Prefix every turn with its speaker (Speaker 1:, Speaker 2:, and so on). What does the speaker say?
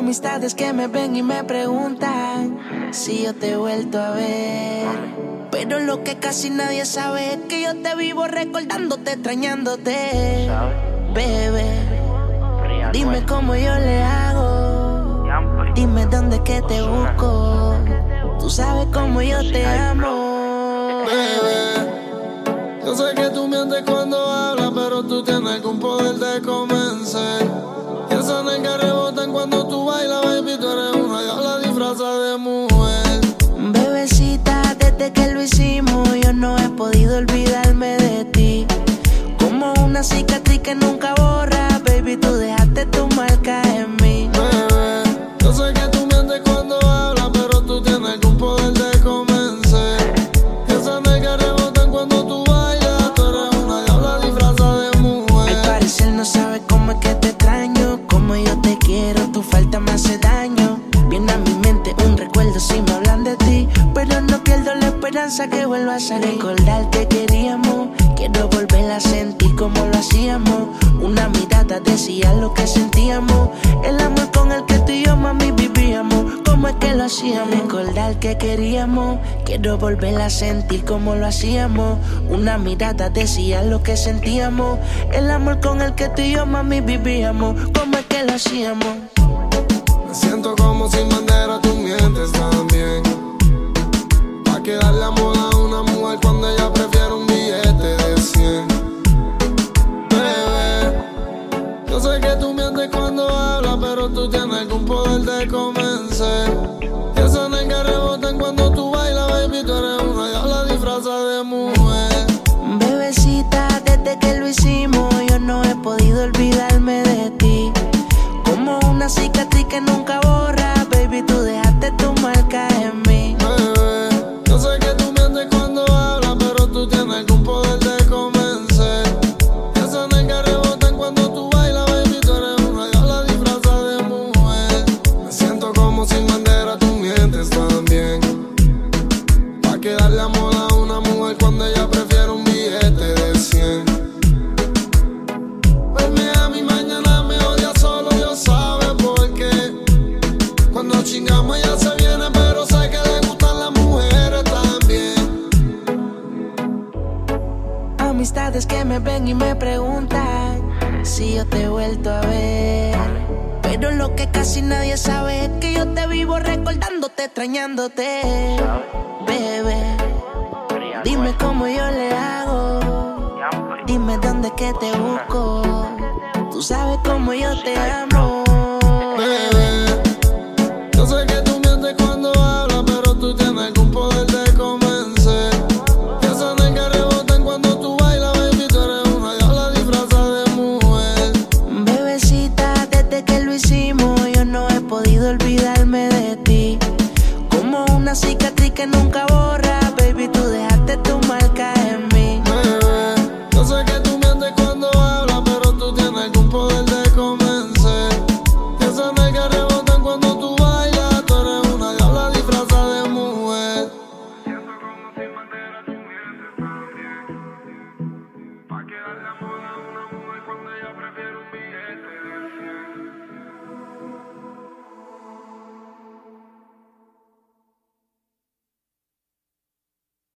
Speaker 1: Amistades que me ven y me preguntan si yo te he vuelto a ver. Pero lo que casi nadie sabe es que yo te vivo recordándote, extrañándote. Bebé, dime cómo yo le hago. Dime dónde que te busco. Tú sabes cómo yo te amo.
Speaker 2: Bebé, yo sé que tú mientes cuando hablas, pero tú tienes algún poder de convencer.
Speaker 1: Desde que lo hicimos, yo no he podido olvidarme de ti. Como una cicatriz que nunca borra, baby, tú dejaste tu marca en mí.
Speaker 2: Bebé, yo sé que tú mientes cuando hablas, pero tú tienes algún poder de convencer. Y esa nega rebotan cuando tú bailas, tú eres una diabla disfrazada de
Speaker 1: Al
Speaker 2: mujer.
Speaker 1: parecer no sabes cómo es que te esperanza que vuelvas a recordar que queríamos. Quiero volver a sentir como lo hacíamos. Una mirada decía lo que sentíamos. El amor con el que tú y yo, mami, vivíamos. Cómo es que lo hacíamos. Recordar que queríamos. Quiero volver a sentir como lo hacíamos. Una mirada decía lo que sentíamos. El amor con el que tú y yo, mami, vivíamos. Cómo es que lo hacíamos.
Speaker 2: Me siento como sin bandera, tú mientes también. Algún poder chingamos ella se viene, pero sé que le gustan las mujeres también.
Speaker 1: Amistades que me ven y me preguntan si yo te he vuelto a ver. Pero lo que casi nadie sabe es que yo te vivo recordándote, extrañándote. Bebé, dime cómo yo le hago. Dime dónde que te busco. Tú sabes cómo yo te amo. olvidar.